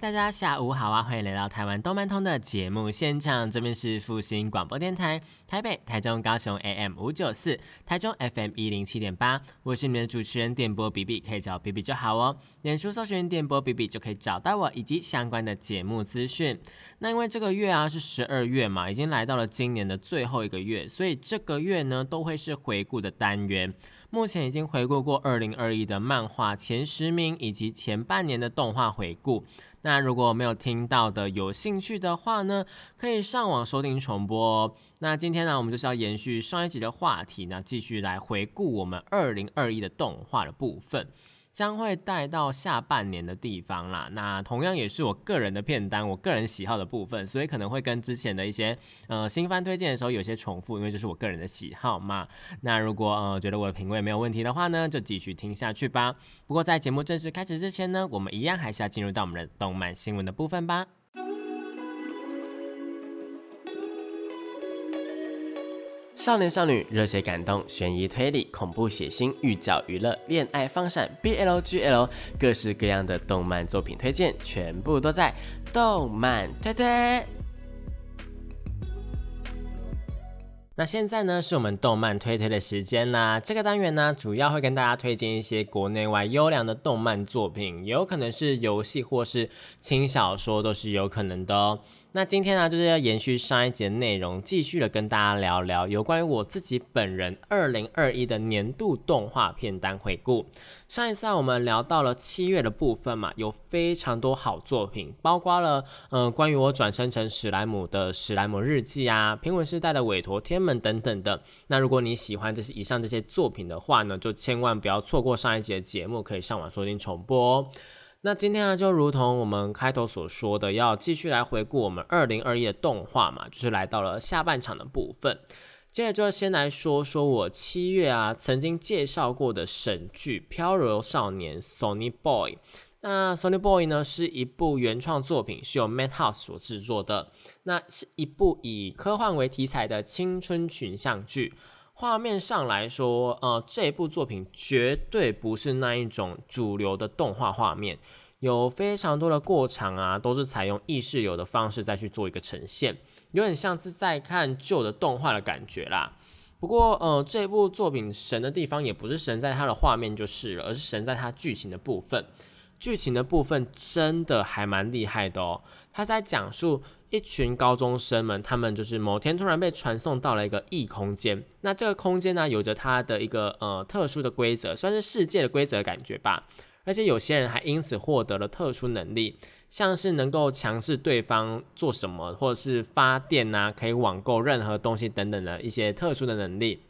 大家下午好啊！欢迎来到台湾动漫通的节目现场，这边是复兴广播电台台北、台中、高雄 AM 五九四，台中 FM 一零七点八。我是你们的主持人电波比比，可以找比比就好哦。脸书搜寻电波比比就可以找到我以及相关的节目资讯。那因为这个月啊是十二月嘛，已经来到了今年的最后一个月，所以这个月呢都会是回顾的单元。目前已经回顾过二零二一的漫画前十名，以及前半年的动画回顾。那如果没有听到的，有兴趣的话呢，可以上网收听重播。那今天呢，我们就是要延续上一集的话题，那继续来回顾我们二零二一的动画的部分。将会带到下半年的地方啦，那同样也是我个人的片单，我个人喜好的部分，所以可能会跟之前的一些呃新番推荐的时候有些重复，因为这是我个人的喜好嘛。那如果呃觉得我的品味没有问题的话呢，就继续听下去吧。不过在节目正式开始之前呢，我们一样还是要进入到我们的动漫新闻的部分吧。少年少女、热血感动、悬疑推理、恐怖血腥、御教娱乐、恋爱放闪、BLGL，各式各样的动漫作品推荐，全部都在动漫推推。那现在呢，是我们动漫推推的时间啦。这个单元呢，主要会跟大家推荐一些国内外优良的动漫作品，有可能是游戏或是轻小说，都是有可能的哦。那今天呢，就是要延续上一节内容，继续的跟大家聊聊有关于我自己本人二零二一的年度动画片单回顾。上一次我们聊到了七月的部分嘛，有非常多好作品，包括了嗯，关于我转生成史莱姆的《史莱姆日记》啊，平稳时代的《委托天门》等等的。那如果你喜欢这些以上这些作品的话呢，就千万不要错过上一节节目，可以上网收听重播哦。那今天呢，就如同我们开头所说的，要继续来回顾我们二零二一的动画嘛，就是来到了下半场的部分。接着就先来说说我七月啊曾经介绍过的神剧《飘柔少年》（Sony Boy）。那《Sony Boy》呢是一部原创作品，是由 Madhouse 所制作的。那是一部以科幻为题材的青春群像剧。画面上来说，呃，这部作品绝对不是那一种主流的动画画面，有非常多的过场啊，都是采用意识流的方式再去做一个呈现，有点像是在看旧的动画的感觉啦。不过，呃，这部作品神的地方也不是神在它的画面就是了，而是神在它剧情的部分。剧情的部分真的还蛮厉害的哦，它在讲述。一群高中生们，他们就是某天突然被传送到了一个异空间。那这个空间呢，有着它的一个呃特殊的规则，算是世界的规则感觉吧。而且有些人还因此获得了特殊能力，像是能够强制对方做什么，或者是发电啊，可以网购任何东西等等的一些特殊的能力。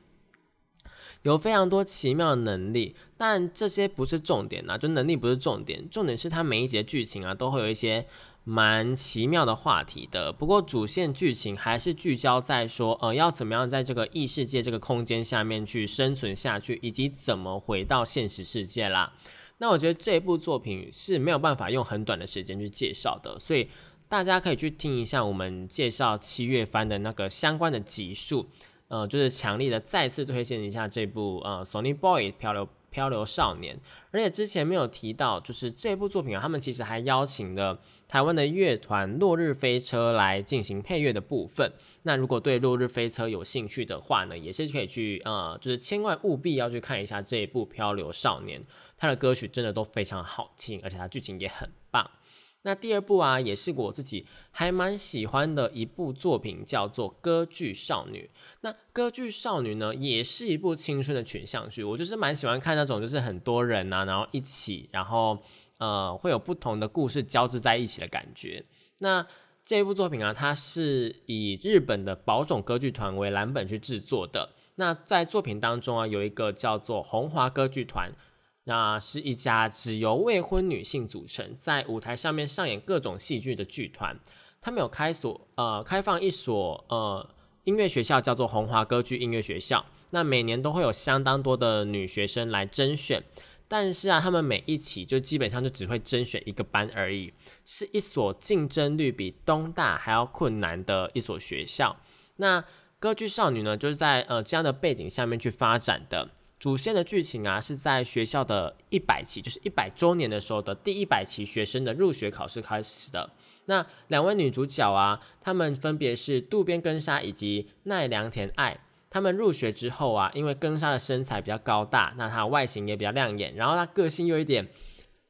有非常多奇妙的能力，但这些不是重点啊，就能力不是重点，重点是它每一节剧情啊都会有一些。蛮奇妙的话题的，不过主线剧情还是聚焦在说，呃，要怎么样在这个异世界这个空间下面去生存下去，以及怎么回到现实世界啦。那我觉得这部作品是没有办法用很短的时间去介绍的，所以大家可以去听一下我们介绍七月番的那个相关的集数，呃，就是强力的再次推荐一下这部呃《Sony Boy 漂流漂流少年》，而且之前没有提到，就是这部作品啊，他们其实还邀请了。台湾的乐团落日飞车来进行配乐的部分。那如果对落日飞车有兴趣的话呢，也是可以去呃，就是千万务必要去看一下这一部《漂流少年》，他的歌曲真的都非常好听，而且他剧情也很。那第二部啊，也是我自己还蛮喜欢的一部作品，叫做《歌剧少女》。那《歌剧少女》呢，也是一部青春的群像剧，我就是蛮喜欢看那种就是很多人啊，然后一起，然后。呃，会有不同的故事交织在一起的感觉。那这一部作品啊，它是以日本的宝冢歌剧团为蓝本去制作的。那在作品当中啊，有一个叫做红华歌剧团，那是一家只由未婚女性组成，在舞台上面上演各种戏剧的剧团。他们有开所呃开放一所呃音乐学校，叫做红华歌剧音乐学校。那每年都会有相当多的女学生来甄选，但是啊，他们每一期就基本上就只会甄选一个班而已，是一所竞争率比东大还要困难的一所学校。那歌剧少女呢，就是在呃这样的背景下面去发展的。主线的剧情啊，是在学校的一百期，就是一百周年的时候的第一百期学生的入学考试开始的。那两位女主角啊，她们分别是渡边根沙以及奈良田爱。她们入学之后啊，因为根沙的身材比较高大，那她外形也比较亮眼，然后她个性又一点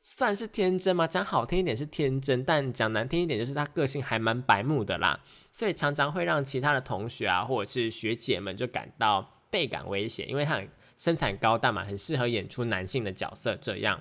算是天真嘛，讲好听一点是天真，但讲难听一点就是她个性还蛮白目的啦，所以常常会让其他的同学啊或者是学姐们就感到倍感危险，因为她很身材高大嘛，很适合演出男性的角色这样。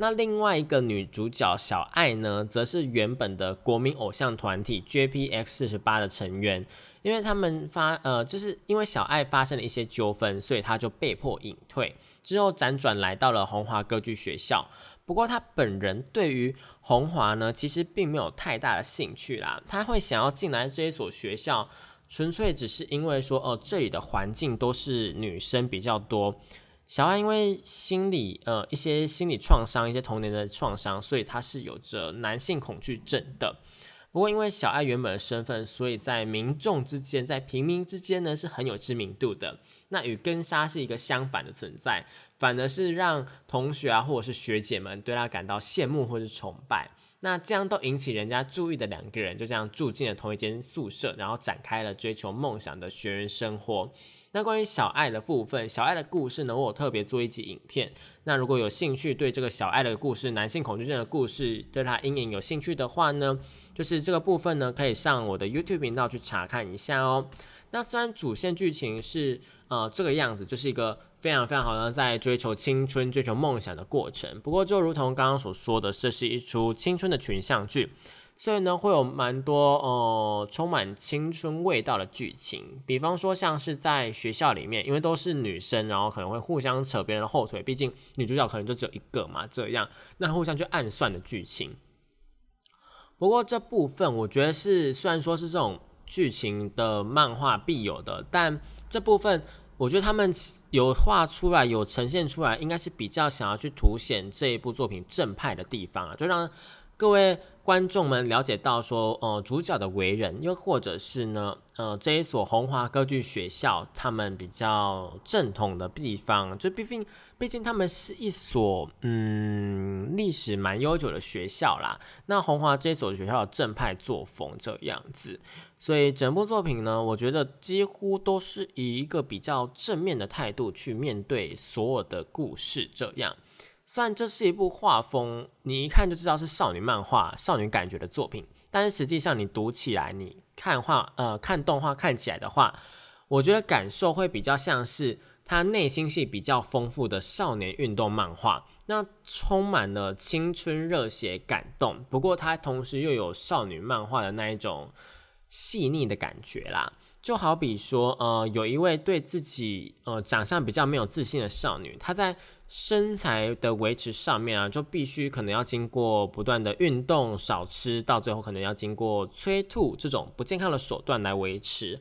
那另外一个女主角小爱呢，则是原本的国民偶像团体 JPX 四十八的成员，因为他们发呃，就是因为小爱发生了一些纠纷，所以她就被迫隐退，之后辗转来到了红华歌剧学校。不过她本人对于红华呢，其实并没有太大的兴趣啦，她会想要进来这一所学校，纯粹只是因为说哦，这里的环境都是女生比较多。小爱因为心理呃一些心理创伤，一些童年的创伤，所以她是有着男性恐惧症的。不过因为小爱原本的身份，所以在民众之间，在平民之间呢是很有知名度的。那与根沙是一个相反的存在，反而是让同学啊或者是学姐们对她感到羡慕或是崇拜。那这样都引起人家注意的两个人，就这样住进了同一间宿舍，然后展开了追求梦想的学员生活。那关于小爱的部分，小爱的故事呢，我有特别做一集影片。那如果有兴趣对这个小爱的故事，男性恐惧症的故事，对他阴影有兴趣的话呢，就是这个部分呢，可以上我的 YouTube 频道去查看一下哦。那虽然主线剧情是呃这个样子，就是一个非常非常好的在追求青春、追求梦想的过程。不过就如同刚刚所说的，这是一出青春的群像剧。所以呢，会有蛮多呃充满青春味道的剧情，比方说像是在学校里面，因为都是女生，然后可能会互相扯别人的后腿，毕竟女主角可能就只有一个嘛，这样那互相去暗算的剧情。不过这部分我觉得是虽然说是这种剧情的漫画必有的，但这部分我觉得他们有画出来，有呈现出来，应该是比较想要去凸显这一部作品正派的地方啊，就让各位。观众们了解到说，呃，主角的为人，又或者是呢，呃，这一所红华歌剧学校，他们比较正统的地方，就毕竟，毕竟他们是一所，嗯，历史蛮悠久的学校啦。那红华这所学校的正派作风这样子，所以整部作品呢，我觉得几乎都是以一个比较正面的态度去面对所有的故事这样。虽然这是一部画风，你一看就知道是少女漫画、少女感觉的作品，但是实际上你读起来，你看画呃看动画看起来的话，我觉得感受会比较像是他内心戏比较丰富的少年运动漫画，那充满了青春热血感动，不过它同时又有少女漫画的那一种细腻的感觉啦。就好比说，呃，有一位对自己呃长相比较没有自信的少女，她在。身材的维持上面啊，就必须可能要经过不断的运动、少吃，到最后可能要经过催吐这种不健康的手段来维持。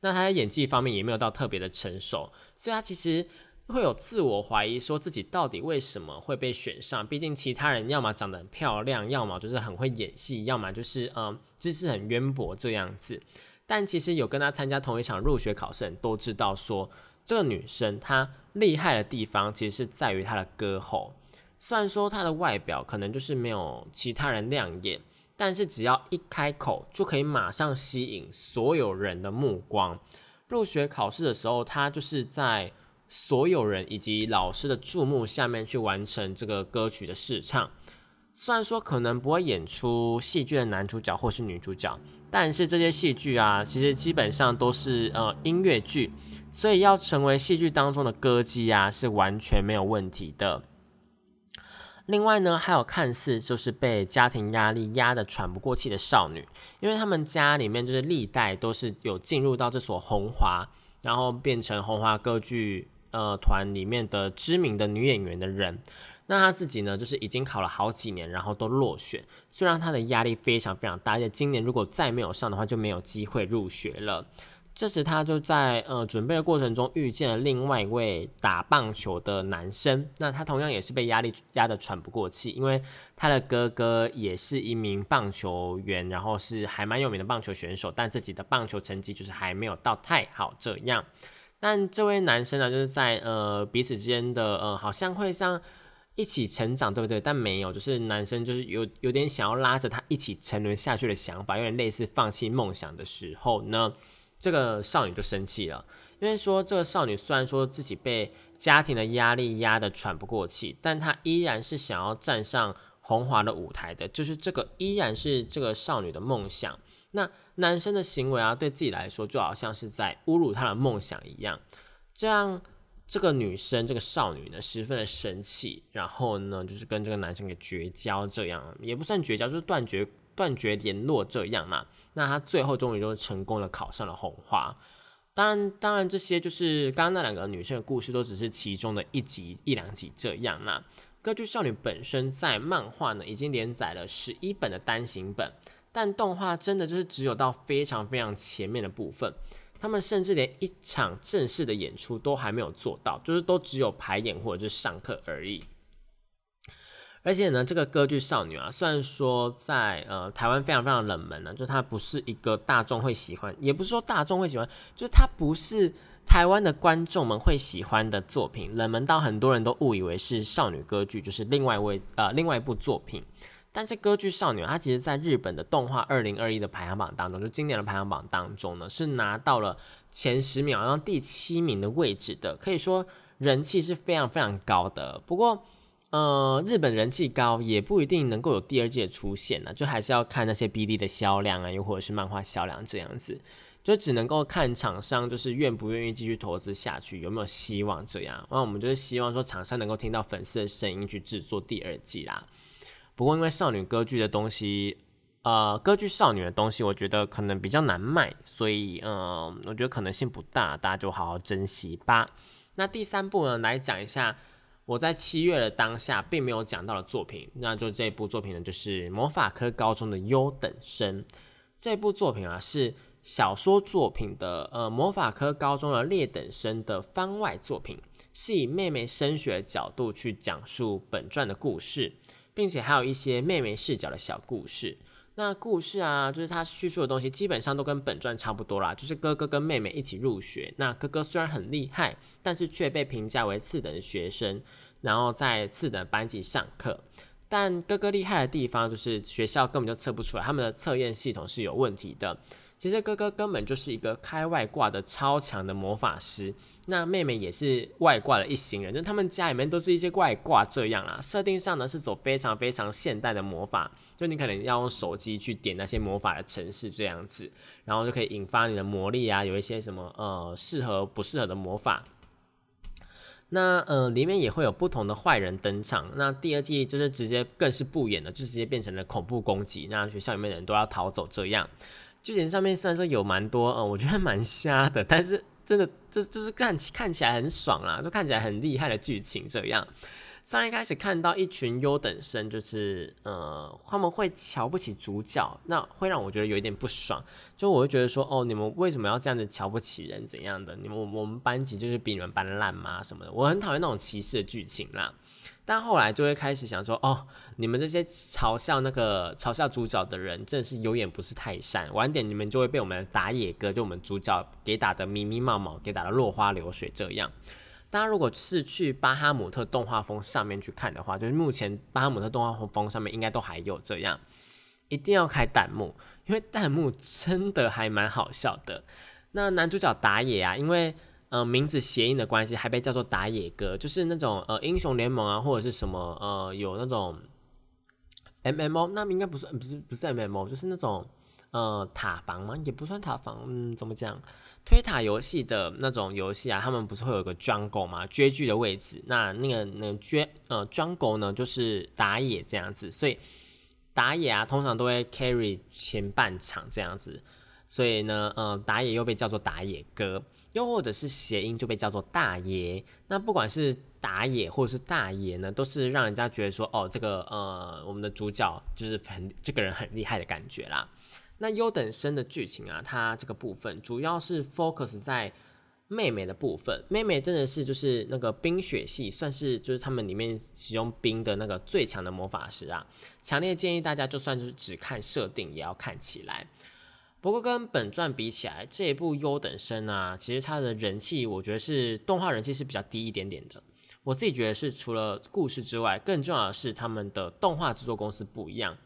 那他在演技方面也没有到特别的成熟，所以他其实会有自我怀疑，说自己到底为什么会被选上？毕竟其他人要么长得很漂亮，要么就是很会演戏，要么就是嗯知识很渊博这样子。但其实有跟他参加同一场入学考试，人都知道说。这个女生她厉害的地方，其实是在于她的歌喉。虽然说她的外表可能就是没有其他人亮眼，但是只要一开口，就可以马上吸引所有人的目光。入学考试的时候，他就是在所有人以及老师的注目下面去完成这个歌曲的试唱。虽然说可能不会演出戏剧的男主角或是女主角，但是这些戏剧啊，其实基本上都是呃音乐剧。所以要成为戏剧当中的歌姬啊，是完全没有问题的。另外呢，还有看似就是被家庭压力压得喘不过气的少女，因为他们家里面就是历代都是有进入到这所红华，然后变成红华歌剧呃团里面的知名的女演员的人。那她自己呢，就是已经考了好几年，然后都落选。虽然她的压力非常非常大，而且今年如果再没有上的话，就没有机会入学了。这时他就在呃准备的过程中遇见了另外一位打棒球的男生，那他同样也是被压力压得喘不过气，因为他的哥哥也是一名棒球员，然后是还蛮有名的棒球选手，但自己的棒球成绩就是还没有到太好这样。但这位男生呢，就是在呃彼此之间的呃好像会像一起成长，对不对？但没有，就是男生就是有有点想要拉着他一起沉沦下去的想法，有点类似放弃梦想的时候呢。这个少女就生气了，因为说这个少女虽然说自己被家庭的压力压得喘不过气，但她依然是想要站上红华的舞台的，就是这个依然是这个少女的梦想。那男生的行为啊，对自己来说就好像是在侮辱她的梦想一样，这样这个女生这个少女呢，十分的生气，然后呢，就是跟这个男生给绝交，这样也不算绝交，就是断绝断绝联络这样嘛。那他最后终于就成功的考上了红花，当然，当然这些就是刚刚那两个女生的故事，都只是其中的一集一两集这样。那歌剧少女本身在漫画呢，已经连载了十一本的单行本，但动画真的就是只有到非常非常前面的部分，他们甚至连一场正式的演出都还没有做到，就是都只有排演或者是上课而已。而且呢，这个歌剧少女啊，虽然说在呃台湾非常非常冷门呢，就它不是一个大众会喜欢，也不是说大众会喜欢，就是它不是台湾的观众们会喜欢的作品，冷门到很多人都误以为是少女歌剧，就是另外一位呃另外一部作品。但是歌剧少女它其实在日本的动画二零二一的排行榜当中，就今年的排行榜当中呢，是拿到了前十秒，然后第七名的位置的，可以说人气是非常非常高的。不过。呃，日本人气高也不一定能够有第二季的出现呢，就还是要看那些 BD 的销量啊，又或者是漫画销量这样子，就只能够看厂商就是愿不愿意继续投资下去，有没有希望这样。那我们就是希望说厂商能够听到粉丝的声音去制作第二季啦。不过因为少女歌剧的东西，呃，歌剧少女的东西，我觉得可能比较难卖，所以嗯，我觉得可能性不大，大家就好好珍惜吧。那第三部呢，来讲一下。我在七月的当下并没有讲到的作品，那就这部作品呢，就是魔法科高中的优等生。这部作品啊，是小说作品的呃魔法科高中的劣等生的番外作品，是以妹妹升学的角度去讲述本传的故事，并且还有一些妹妹视角的小故事。那故事啊，就是他叙述的东西，基本上都跟本传差不多啦。就是哥哥跟妹妹一起入学，那哥哥虽然很厉害，但是却被评价为次等学生，然后在次等班级上课。但哥哥厉害的地方，就是学校根本就测不出来，他们的测验系统是有问题的。其实哥哥根本就是一个开外挂的超强的魔法师。那妹妹也是外挂的一行人，就他们家里面都是一些外挂这样啊。设定上呢是走非常非常现代的魔法，就你可能要用手机去点那些魔法的城市这样子，然后就可以引发你的魔力啊，有一些什么呃适合不适合的魔法。那呃里面也会有不同的坏人登场。那第二季就是直接更是不演了，就直接变成了恐怖攻击，那学校里面的人都要逃走这样。剧情上面虽然说有蛮多，呃，我觉得蛮瞎的，但是。真的，这就是看看起来很爽啦，就看起来很厉害的剧情这样。上一开始看到一群优等生，就是呃，他们会瞧不起主角，那会让我觉得有一点不爽。就我会觉得说，哦，你们为什么要这样子瞧不起人怎样的？你们我们班级就是比你们班烂吗？什么的？我很讨厌那种歧视的剧情啦。但后来就会开始想说，哦，你们这些嘲笑那个嘲笑主角的人，真的是有眼不识泰山。晚点你们就会被我们打野哥，就我们主角给打的迷迷冒冒，给打的落花流水这样。大家如果是去巴哈姆特动画风上面去看的话，就是目前巴哈姆特动画风上面应该都还有这样，一定要开弹幕，因为弹幕真的还蛮好笑的。那男主角打野啊，因为呃，名字谐音的关系，还被叫做打野哥，就是那种呃英雄联盟啊，或者是什么呃有那种 M M O，那应该不是不是不是 M M O，就是那种呃塔防吗？也不算塔防，嗯，怎么讲？推塔游戏的那种游戏啊，他们不是会有个 jungle 吗？绝句的位置，那那个那绝呃 jungle 呢，就是打野这样子，所以打野啊，通常都会 carry 前半场这样子，所以呢，呃，打野又被叫做打野哥。又或者是谐音就被叫做大爷，那不管是打野或者是大爷呢，都是让人家觉得说，哦，这个呃，我们的主角就是很这个人很厉害的感觉啦。那优等生的剧情啊，它这个部分主要是 focus 在妹妹的部分。妹妹真的是就是那个冰雪系，算是就是他们里面使用冰的那个最强的魔法师啊。强烈建议大家，就算就是只看设定，也要看起来。不过跟本传比起来，这一部优等生啊，其实它的人气，我觉得是动画人气是比较低一点点的。我自己觉得是除了故事之外，更重要的是他们的动画制作公司不一样。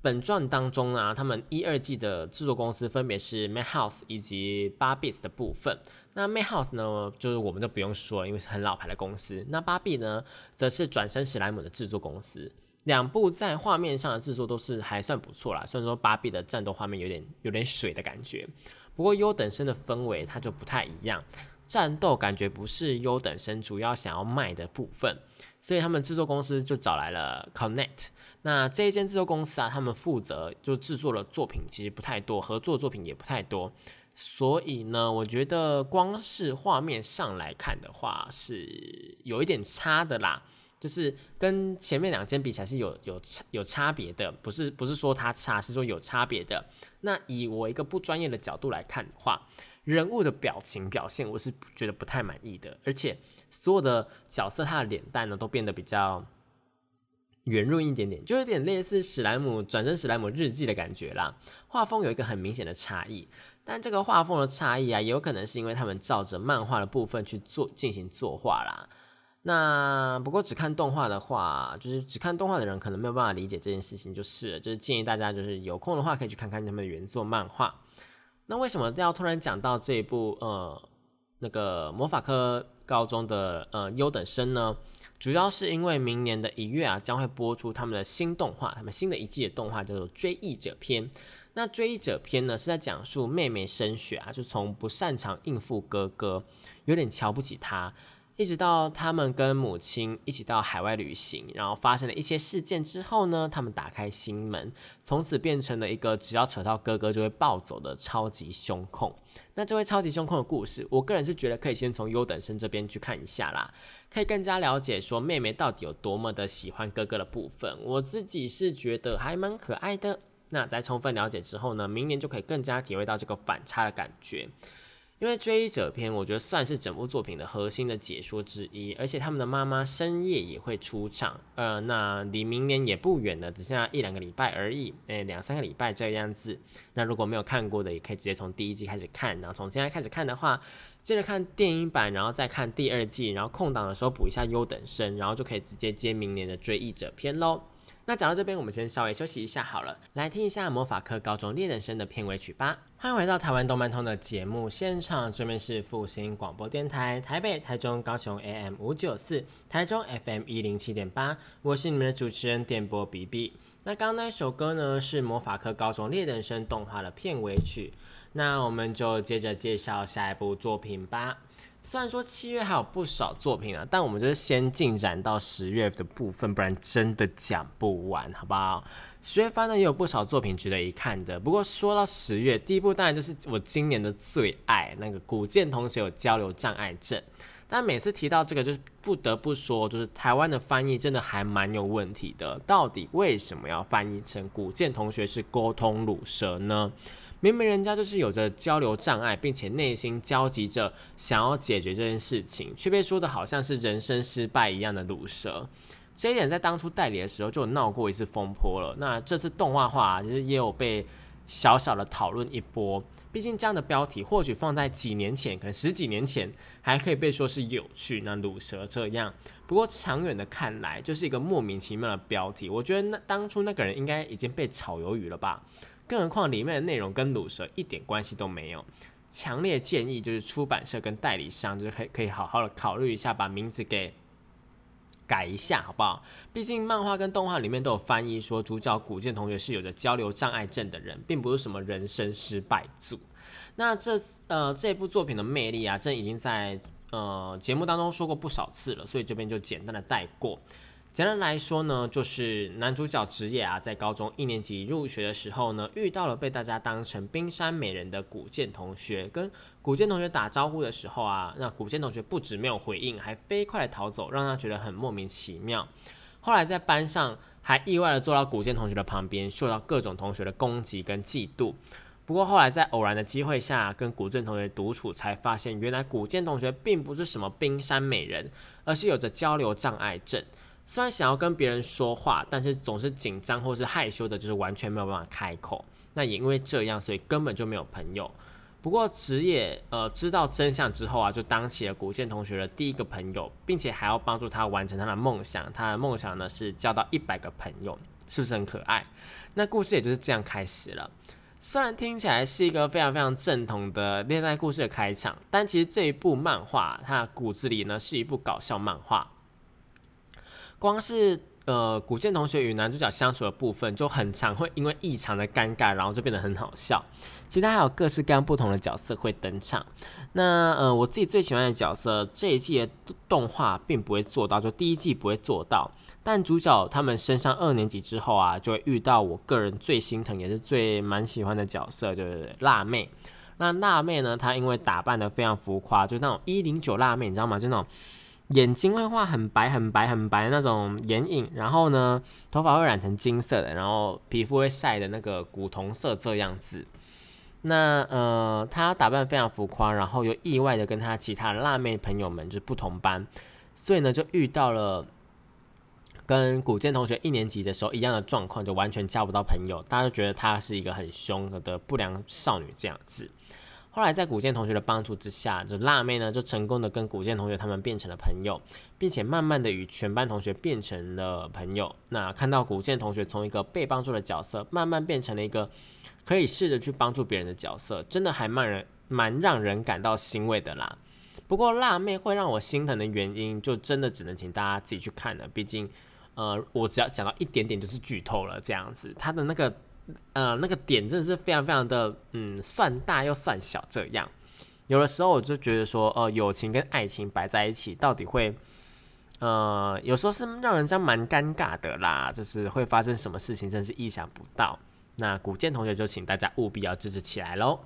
本传当中呢，他们一二季的制作公司分别是 Madhouse 以及八 b i s 的部分。那 Madhouse 呢，就是我们就不用说，因为是很老牌的公司。那八 B 呢，则是转身史莱姆的制作公司。两部在画面上的制作都是还算不错啦，虽然说芭比的战斗画面有点有点水的感觉，不过优等生的氛围它就不太一样，战斗感觉不是优等生主要想要卖的部分，所以他们制作公司就找来了 Connect。那这一间制作公司啊，他们负责就制作的作品其实不太多，合作作品也不太多，所以呢，我觉得光是画面上来看的话是有一点差的啦。就是跟前面两间比起来是有有差有差别的，不是不是说它差，是说有差别的。那以我一个不专业的角度来看的话，人物的表情表现我是觉得不太满意的，而且所有的角色他的脸蛋呢都变得比较圆润一点点，就有点类似史莱姆转身史莱姆日记的感觉啦。画风有一个很明显的差异，但这个画风的差异啊，也有可能是因为他们照着漫画的部分去做进行作画啦。那不过只看动画的话，就是只看动画的人可能没有办法理解这件事情，就是。就是建议大家就是有空的话可以去看看他们的原作漫画。那为什么要突然讲到这一部呃那个魔法科高中的呃优等生呢？主要是因为明年的一月啊将会播出他们的新动画，他们新的一季的动画叫做《追忆者篇》。那《追忆者篇》呢是在讲述妹妹升雪啊，就从不擅长应付哥哥，有点瞧不起他。一直到他们跟母亲一起到海外旅行，然后发生了一些事件之后呢，他们打开心门，从此变成了一个只要扯到哥哥就会暴走的超级凶控。那这位超级凶控的故事，我个人是觉得可以先从优等生这边去看一下啦，可以更加了解说妹妹到底有多么的喜欢哥哥的部分。我自己是觉得还蛮可爱的。那在充分了解之后呢，明年就可以更加体会到这个反差的感觉。因为追忆者篇，我觉得算是整部作品的核心的解说之一，而且他们的妈妈深夜也会出场，呃，那离明年也不远了，只剩下一两个礼拜而已，诶，两三个礼拜这个样子。那如果没有看过的，也可以直接从第一季开始看，然后从现在开始看的话，接着看电影版，然后再看第二季，然后空档的时候补一下优等生，然后就可以直接接明年的追忆者篇喽。那讲到这边，我们先稍微休息一下好了，来听一下魔法科高中猎人生的片尾曲吧。欢迎回到台湾动漫通的节目现场，这边是复兴广播电台台北、台中、高雄 AM 五九四，台中 FM 一零七点八，我是你们的主持人电波 B B。那刚刚那首歌呢，是魔法科高中猎人生动画的片尾曲。那我们就接着介绍下一部作品吧。虽然说七月还有不少作品啊，但我们就是先进展到十月的部分，不然真的讲不完，好不好？十月番呢也有不少作品值得一看的。不过说到十月，第一部当然就是我今年的最爱，那个古剑同学有交流障碍症。但每次提到这个，就是不得不说，就是台湾的翻译真的还蛮有问题的。到底为什么要翻译成古剑同学是沟通乳蛇呢？明明人家就是有着交流障碍，并且内心焦急着想要解决这件事情，却被说的好像是人生失败一样的毒蛇。这一点在当初代理的时候就闹过一次风波了。那这次动画化其实也有被小小的讨论一波。毕竟这样的标题或许放在几年前，可能十几年前还可以被说是有趣。那卤蛇这样，不过长远的看来就是一个莫名其妙的标题。我觉得那当初那个人应该已经被炒鱿鱼了吧。更何况里面的内容跟卤蛇一点关系都没有，强烈建议就是出版社跟代理商就是可以可以好好的考虑一下，把名字给改一下，好不好？毕竟漫画跟动画里面都有翻译说主角古剑同学是有着交流障碍症的人，并不是什么人生失败组。那这呃这部作品的魅力啊，这已经在呃节目当中说过不少次了，所以这边就简单的带过。简单来说呢，就是男主角职业啊，在高中一年级入学的时候呢，遇到了被大家当成冰山美人的古剑同学。跟古剑同学打招呼的时候啊，那古剑同学不止没有回应，还飞快的逃走，让他觉得很莫名其妙。后来在班上还意外的坐到古剑同学的旁边，受到各种同学的攻击跟嫉妒。不过后来在偶然的机会下跟古建同学独处，才发现原来古剑同学并不是什么冰山美人，而是有着交流障碍症。虽然想要跟别人说话，但是总是紧张或是害羞的，就是完全没有办法开口。那也因为这样，所以根本就没有朋友。不过职业呃知道真相之后啊，就当起了古建同学的第一个朋友，并且还要帮助他完成他的梦想。他的梦想呢是交到一百个朋友，是不是很可爱？那故事也就是这样开始了。虽然听起来是一个非常非常正统的恋爱故事的开场，但其实这一部漫画它骨子里呢是一部搞笑漫画。光是呃古建同学与男主角相处的部分就很常会因为异常的尴尬，然后就变得很好笑。其他还有各式各样不同的角色会登场。那呃我自己最喜欢的角色，这一季的动画并不会做到，就第一季不会做到。但主角他们升上二年级之后啊，就会遇到我个人最心疼也是最蛮喜欢的角色，就是辣妹。那辣妹呢，她因为打扮的非常浮夸，就那种一零九辣妹，你知道吗？就那种。眼睛会画很白很白很白那种眼影，然后呢，头发会染成金色的，然后皮肤会晒的那个古铜色这样子。那呃，她打扮非常浮夸，然后又意外的跟她其他辣妹朋友们就是不同班，所以呢就遇到了跟古建同学一年级的时候一样的状况，就完全交不到朋友，大家都觉得她是一个很凶的不良少女这样子。后来在古建同学的帮助之下，这辣妹呢就成功的跟古建同学他们变成了朋友，并且慢慢的与全班同学变成了朋友。那看到古建同学从一个被帮助的角色，慢慢变成了一个可以试着去帮助别人的角色，真的还蛮人蛮让人感到欣慰的啦。不过辣妹会让我心疼的原因，就真的只能请大家自己去看了。毕竟，呃，我只要讲到一点点就是剧透了，这样子，他的那个。呃，那个点真的是非常非常的，嗯，算大又算小这样。有的时候我就觉得说，呃，友情跟爱情摆在一起，到底会，呃，有时候是让人家蛮尴尬的啦，就是会发生什么事情，真是意想不到。那古建同学就请大家务必要支持起来喽。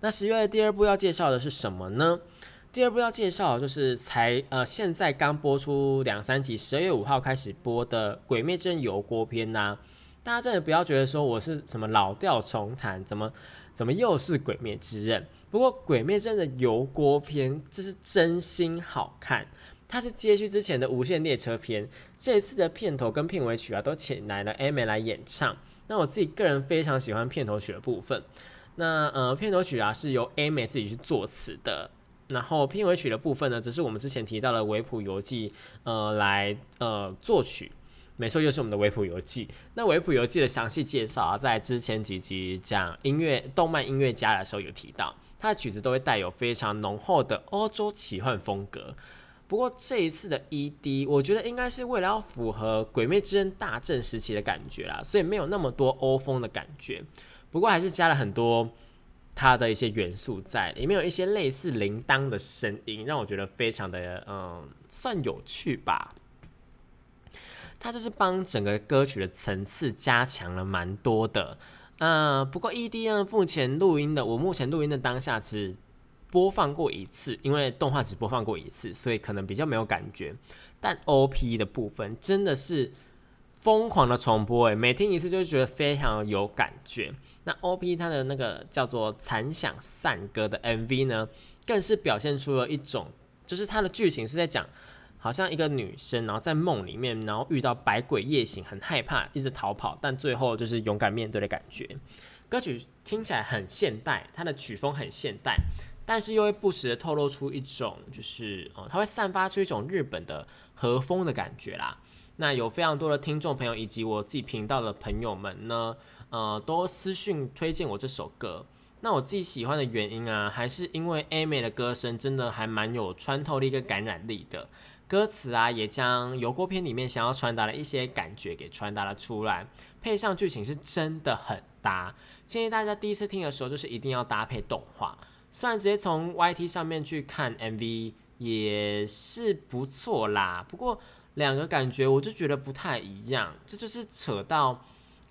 那十月的第二部要介绍的是什么呢？第二部要介绍就是才呃现在刚播出两三集，十二月五号开始播的《鬼灭之刃油锅篇》呐。大家真的不要觉得说我是什么老调重弹，怎么怎么又是《鬼灭之刃》？不过《鬼灭之刃》的油锅篇这是真心好看，它是接续之前的无限列车篇。这一次的片头跟片尾曲啊都请来了 A 美来演唱。那我自己个人非常喜欢片头曲的部分。那呃片头曲啊是由 A 美自己去作词的。然后片尾曲的部分呢，只是我们之前提到的维普游记，呃，来呃作曲，没错，又是我们的维普游记。那维普游记的详细介绍啊，在之前几集讲音乐、动漫音乐家的时候有提到，他的曲子都会带有非常浓厚的欧洲奇幻风格。不过这一次的 ED，我觉得应该是为了要符合《鬼灭之刃》大正时期的感觉啦，所以没有那么多欧风的感觉。不过还是加了很多。它的一些元素在里面，有一些类似铃铛的声音，让我觉得非常的嗯，算有趣吧。它就是帮整个歌曲的层次加强了蛮多的。呃，不过 ED 呢，目前录音的，我目前录音的当下只播放过一次，因为动画只播放过一次，所以可能比较没有感觉。但 OP 的部分真的是疯狂的重播，诶，每听一次就觉得非常有感觉。那 O.P. 它的那个叫做《残响散歌》的 M.V. 呢，更是表现出了一种，就是它的剧情是在讲，好像一个女生，然后在梦里面，然后遇到百鬼夜行，很害怕，一直逃跑，但最后就是勇敢面对的感觉。歌曲听起来很现代，它的曲风很现代，但是又会不时的透露出一种，就是哦，它会散发出一种日本的和风的感觉啦。那有非常多的听众朋友以及我自己频道的朋友们呢。呃，都私讯推荐我这首歌。那我自己喜欢的原因啊，还是因为 Amy 的歌声真的还蛮有穿透力跟感染力的。歌词啊，也将油锅片里面想要传达的一些感觉给传达了出来，配上剧情是真的很搭。建议大家第一次听的时候，就是一定要搭配动画。虽然直接从 YT 上面去看 MV 也是不错啦，不过两个感觉我就觉得不太一样。这就是扯到。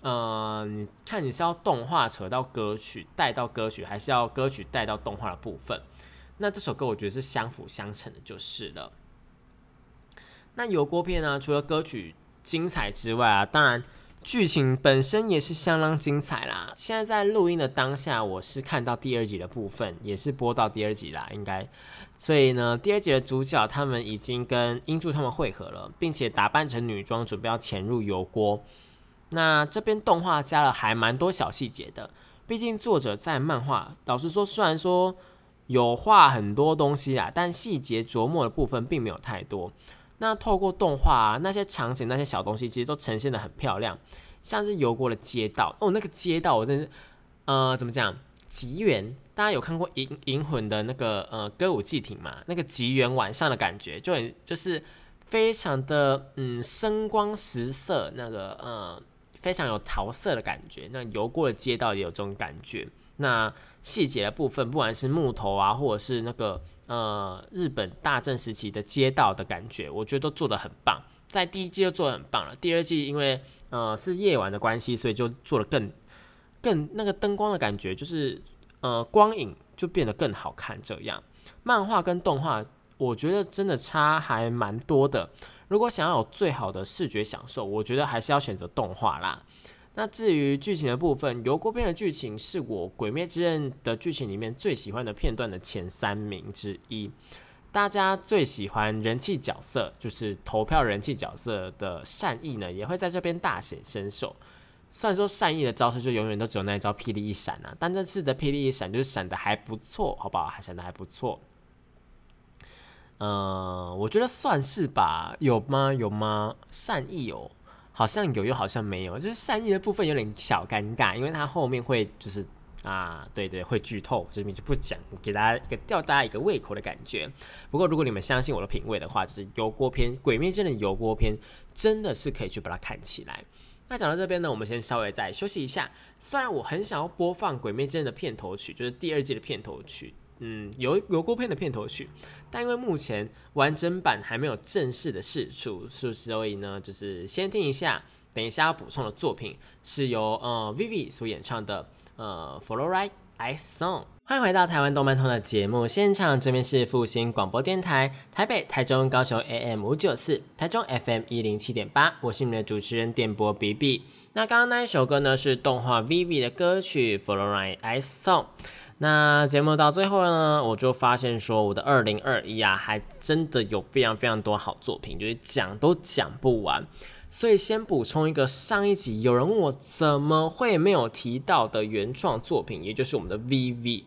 呃，你看你是要动画扯到歌曲带到歌曲，还是要歌曲带到动画的部分？那这首歌我觉得是相辅相成的，就是了。那油锅片呢，除了歌曲精彩之外啊，当然剧情本身也是相当精彩啦。现在在录音的当下，我是看到第二集的部分，也是播到第二集啦，应该。所以呢，第二集的主角他们已经跟英柱他们会合了，并且打扮成女装，准备要潜入油锅。那这边动画加了还蛮多小细节的，毕竟作者在漫画，老实说，虽然说有画很多东西啊，但细节琢磨的部分并没有太多。那透过动画啊，那些场景、那些小东西，其实都呈现的很漂亮，像是油锅的街道哦，那个街道我真是，呃，怎么讲？吉原，大家有看过《银银魂》的那个呃歌舞伎町嘛？那个吉原晚上的感觉就很就是非常的嗯声光十色，那个呃非常有桃色的感觉。那游过的街道也有这种感觉。那细节的部分，不管是木头啊，或者是那个呃日本大正时期的街道的感觉，我觉得都做的很棒。在第一季就做的很棒了，第二季因为呃是夜晚的关系，所以就做的更。更那个灯光的感觉，就是呃光影就变得更好看。这样漫画跟动画，我觉得真的差还蛮多的。如果想要有最好的视觉享受，我觉得还是要选择动画啦。那至于剧情的部分，油锅片的剧情是我《鬼灭之刃》的剧情里面最喜欢的片段的前三名之一。大家最喜欢人气角色，就是投票人气角色的善意呢，也会在这边大显身手。虽然说善意的招式就永远都只有那一招霹雳一闪啊，但这次的霹雳一闪就是闪的还不错，好不好？还闪的还不错。嗯，我觉得算是吧。有吗？有吗？善意哦，好像有，又好像没有。就是善意的部分有点小尴尬，因为它后面会就是啊，对对，会剧透，这边就不讲，给大家一个吊大家一个胃口的感觉。不过如果你们相信我的品味的话，就是油锅片《鬼灭之刃》油锅片真的是可以去把它看起来。那讲到这边呢，我们先稍微再休息一下。虽然我很想要播放《鬼灭之刃》的片头曲，就是第二季的片头曲，嗯，有有过片的片头曲，但因为目前完整版还没有正式的释出，所以呢，就是先听一下。等一下要补充的作品是由呃 Vivi 所演唱的呃 Fluoride Ice Song。欢迎回到台湾动漫通的节目现场，这边是复兴广播电台，台北、台中、高雄 AM 五九四，台中 FM 一零七点八，我是你们的主持人电波 B B。那刚刚那一首歌呢，是动画 V V 的歌曲《Fluoride Ice Song》。那节目到最后呢，我就发现说，我的二零二一啊，还真的有非常非常多好作品，就是讲都讲不完。所以先补充一个上一集有人问我怎么会没有提到的原创作品，也就是我们的 VV。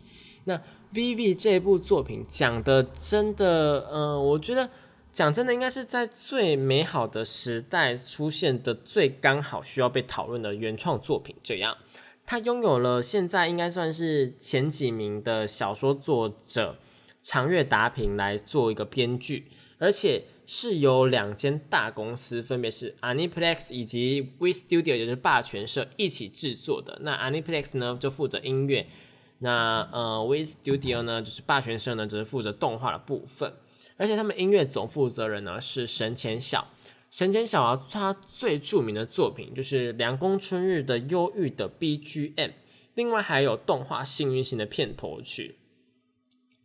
那 VV 这部作品讲的真的，嗯，我觉得讲真的应该是在最美好的时代出现的最刚好需要被讨论的原创作品。这样，它拥有了现在应该算是前几名的小说作者长月达平来做一个编剧，而且。是由两间大公司，分别是 Aniplex 以及 We Studio，也就是霸权社一起制作的。那 Aniplex 呢就负责音乐，那呃 We Studio 呢就是霸权社呢只是负责动画的部分。而且他们音乐总负责人呢是神前小，神前小啊，他最著名的作品就是凉宫春日的忧郁的 BGM，另外还有动画幸运星的片头曲。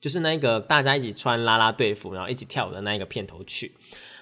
就是那个大家一起穿啦啦队服，然后一起跳舞的那一个片头曲。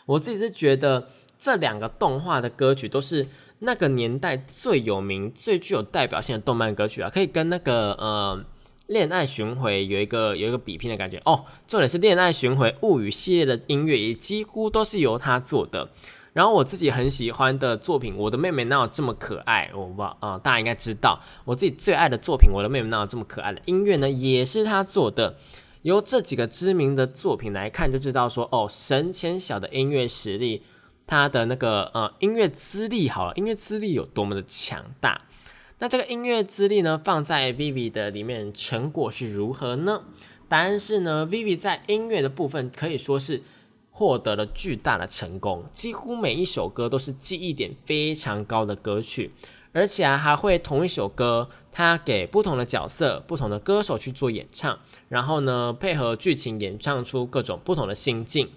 我自己是觉得这两个动画的歌曲都是那个年代最有名、最具有代表性的动漫歌曲啊，可以跟那个呃《恋爱巡回》有一个有一个比拼的感觉哦。重点是《恋爱巡回物语》系列的音乐也几乎都是由他做的。然后我自己很喜欢的作品《我的妹妹哪有这么可爱》，我不呃大家应该知道，我自己最爱的作品《我的妹妹哪有这么可爱》的音乐呢，也是他做的。由这几个知名的作品来看，就知道说哦，神前小的音乐实力，他的那个呃音乐资历好了，音乐资历有多么的强大。那这个音乐资历呢，放在 Vivi 的里面，成果是如何呢？答案是呢，Vivi 在音乐的部分可以说是获得了巨大的成功，几乎每一首歌都是记忆点非常高的歌曲，而且啊还会同一首歌，他给不同的角色、不同的歌手去做演唱。然后呢，配合剧情演唱出各种不同的心境。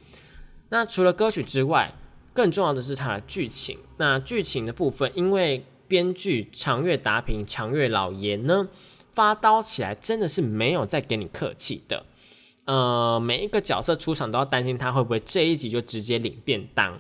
那除了歌曲之外，更重要的是它的剧情。那剧情的部分，因为编剧长月达平、长月老爷呢，发刀起来真的是没有再给你客气的。呃，每一个角色出场都要担心他会不会这一集就直接领便当，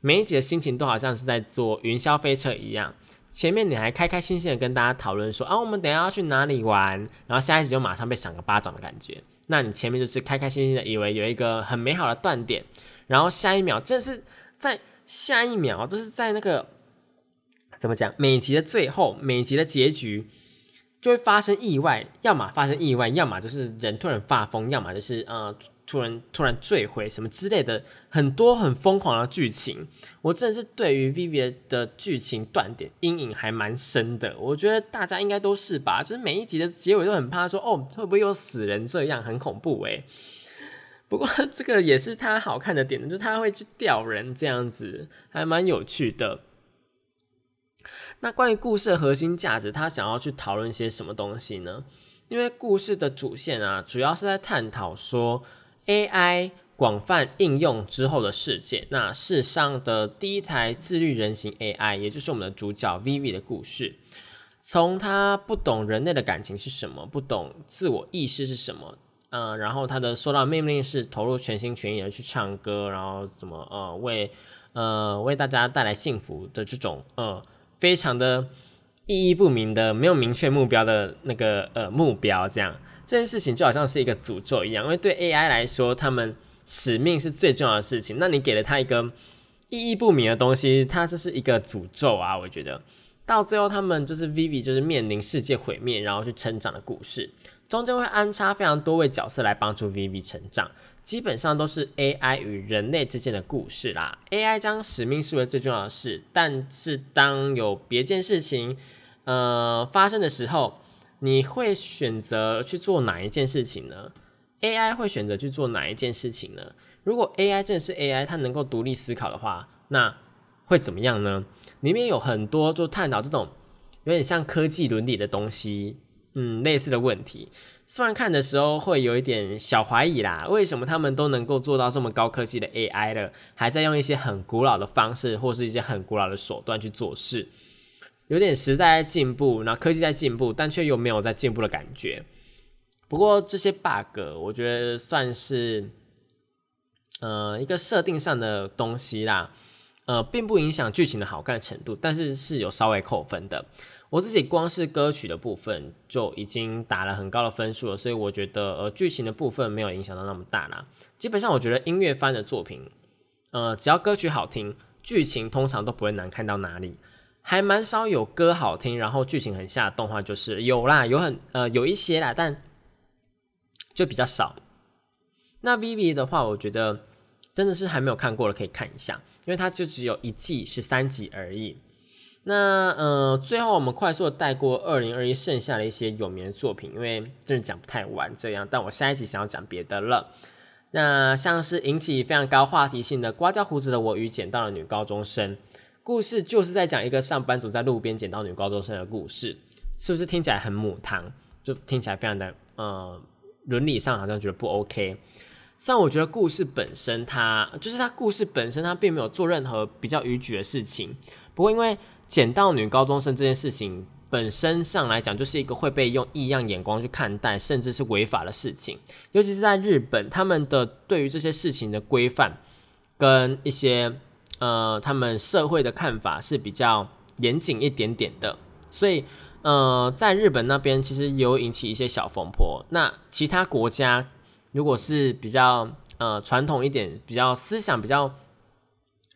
每一集的心情都好像是在坐云霄飞车一样。前面你还开开心心的跟大家讨论说啊，我们等下要去哪里玩，然后下一集就马上被赏个巴掌的感觉。那你前面就是开开心心的以为有一个很美好的断点，然后下一秒真的是在下一秒就是在那个怎么讲，每集的最后，每集的结局。就会发生意外，要么发生意外，要么就是人突然发疯，要么就是呃突然突然坠毁什么之类的，很多很疯狂的剧情。我真的是对于 Vivi 的剧情断点阴影还蛮深的。我觉得大家应该都是吧，就是每一集的结尾都很怕说哦会不会有死人这样很恐怖诶。不过这个也是他好看的点，就是他会去吊人这样子，还蛮有趣的。那关于故事的核心价值，他想要去讨论些什么东西呢？因为故事的主线啊，主要是在探讨说 AI 广泛应用之后的世界。那世上的第一台自律人形 AI，也就是我们的主角 Vivi 的故事，从他不懂人类的感情是什么，不懂自我意识是什么，嗯，然后他的收到命令是投入全心全意的去唱歌，然后怎么呃为呃为大家带来幸福的这种呃。非常的意义不明的，没有明确目标的那个呃目标，这样这件事情就好像是一个诅咒一样，因为对 AI 来说，他们使命是最重要的事情。那你给了他一个意义不明的东西，它就是一个诅咒啊！我觉得到最后，他们就是 Vivi，就是面临世界毁灭，然后去成长的故事，中间会安插非常多位角色来帮助 Vivi 成长。基本上都是 AI 与人类之间的故事啦。AI 将使命视为最重要的事，但是当有别件事情呃发生的时候，你会选择去做哪一件事情呢？AI 会选择去做哪一件事情呢？如果 AI 正是 AI，它能够独立思考的话，那会怎么样呢？里面有很多就探讨这种有点像科技伦理的东西，嗯，类似的问题。虽然看的时候会有一点小怀疑啦，为什么他们都能够做到这么高科技的 AI 了，还在用一些很古老的方式或是一些很古老的手段去做事，有点时代在进步，那科技在进步，但却又没有在进步的感觉。不过这些 bug 我觉得算是，呃，一个设定上的东西啦，呃，并不影响剧情的好看程度，但是是有稍微扣分的。我自己光是歌曲的部分就已经打了很高的分数了，所以我觉得呃剧情的部分没有影响到那么大啦。基本上我觉得音乐番的作品，呃只要歌曲好听，剧情通常都不会难看到哪里。还蛮少有歌好听，然后剧情很下的动画，就是有啦，有很呃有一些啦，但就比较少。那 Vivi 的话，我觉得真的是还没有看过的可以看一下，因为它就只有一季十三集而已。那呃，最后我们快速的带过二零二一剩下的一些有名的作品，因为真的讲不太完这样。但我下一集想要讲别的了。那像是引起非常高话题性的《刮掉胡子的我与捡到的女高中生》故事，就是在讲一个上班族在路边捡到女高中生的故事，是不是听起来很母汤？就听起来非常的呃，伦理上好像觉得不 OK。虽然我觉得故事本身，它就是它故事本身，它并没有做任何比较逾矩的事情。不过因为捡到女高中生这件事情本身上来讲，就是一个会被用异样眼光去看待，甚至是违法的事情。尤其是在日本，他们的对于这些事情的规范跟一些呃他们社会的看法是比较严谨一点点的。所以呃，在日本那边其实有引起一些小风波。那其他国家如果是比较呃传统一点，比较思想比较。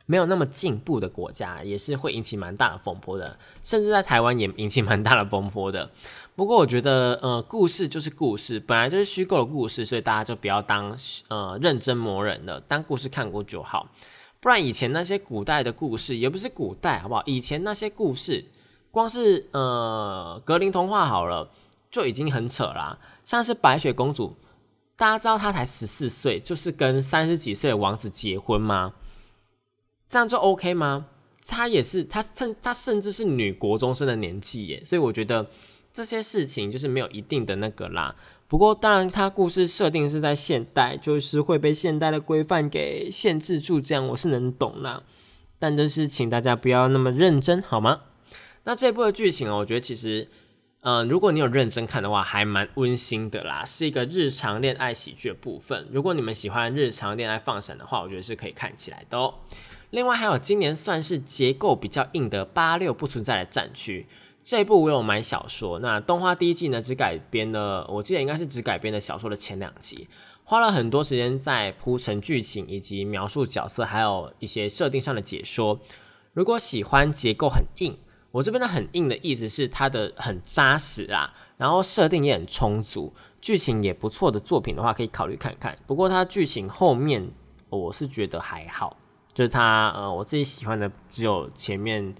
没有那么进步的国家，也是会引起蛮大的风波的，甚至在台湾也引起蛮大的风波的。不过我觉得，呃，故事就是故事，本来就是虚构的故事，所以大家就不要当呃认真磨人了，当故事看过就好。不然以前那些古代的故事，也不是古代，好不好？以前那些故事，光是呃格林童话好了，就已经很扯啦。像是白雪公主，大家知道她才十四岁，就是跟三十几岁的王子结婚吗？这样就 OK 吗？她也是，她甚她甚至是女国中生的年纪耶，所以我觉得这些事情就是没有一定的那个啦。不过当然，它故事设定是在现代，就是会被现代的规范给限制住，这样我是能懂啦。但就是请大家不要那么认真好吗？那这部的剧情哦，我觉得其实嗯，如果你有认真看的话，还蛮温馨的啦，是一个日常恋爱喜剧的部分。如果你们喜欢日常恋爱放闪的话，我觉得是可以看起来的哦。另外还有今年算是结构比较硬的八六不存在的战区这一部，我有买小说。那动画第一季呢，只改编了，我记得应该是只改编了小说的前两集，花了很多时间在铺陈剧情以及描述角色，还有一些设定上的解说。如果喜欢结构很硬，我这边的很硬的意思是它的很扎实啊，然后设定也很充足，剧情也不错的作品的话，可以考虑看看。不过它剧情后面我是觉得还好，就是它呃我自己喜欢的只有前面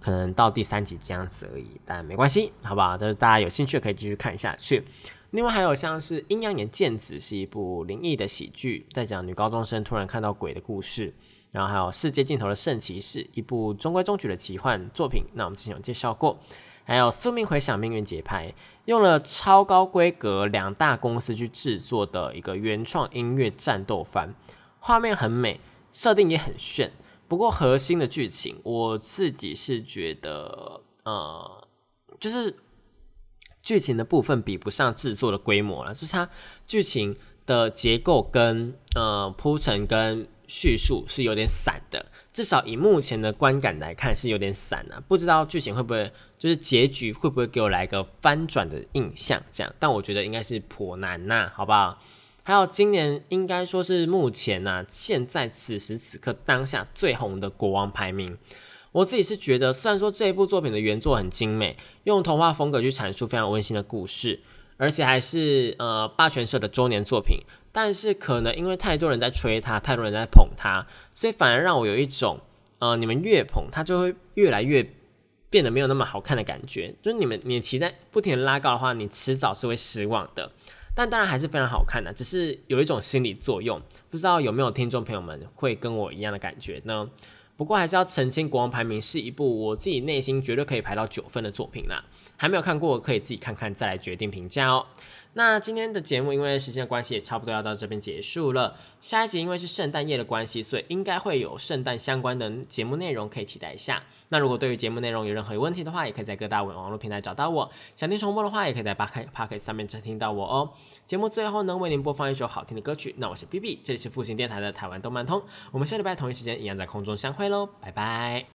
可能到第三集这样子而已，但没关系，好不好？就是大家有兴趣可以继续看下去。另外还有像是《阴阳眼剑子》是一部灵异的喜剧，在讲女高中生突然看到鬼的故事。然后还有《世界尽头的圣骑士》，一部中规中矩的奇幻作品。那我们之前有介绍过。还有《宿命回响：命运节拍》，用了超高规格两大公司去制作的一个原创音乐战斗番，画面很美，设定也很炫。不过核心的剧情，我自己是觉得，呃，就是剧情的部分比不上制作的规模了。就是它剧情的结构跟呃铺陈跟。叙述是有点散的，至少以目前的观感来看是有点散啊。不知道剧情会不会，就是结局会不会给我来个翻转的印象？这样，但我觉得应该是颇难呐，好不好？还有今年应该说是目前呐，现在此时此刻当下最红的国王排名，我自己是觉得，虽然说这一部作品的原作很精美，用童话风格去阐述非常温馨的故事，而且还是呃霸权社的周年作品。但是可能因为太多人在吹他，太多人在捧他，所以反而让我有一种，呃，你们越捧他就会越来越变得没有那么好看的感觉。就是你们你期待不停的拉高的话，你迟早是会失望的。但当然还是非常好看的，只是有一种心理作用，不知道有没有听众朋友们会跟我一样的感觉呢？不过还是要澄清，《国王排名》是一部我自己内心绝对可以排到九分的作品啦。还没有看过可以自己看看再来决定评价哦。那今天的节目因为时间的关系也差不多要到这边结束了。下一集因为是圣诞夜的关系，所以应该会有圣诞相关的节目内容可以期待一下。那如果对于节目内容有任何问题的话，也可以在各大网络平台找到我。想听重播的话，也可以在八 K 八 K 上面听到我哦。节目最后呢，为您播放一首好听的歌曲。那我是 B B，这里是复兴电台的台湾动漫通。我们下礼拜同一时间一样在空中相会喽，拜拜。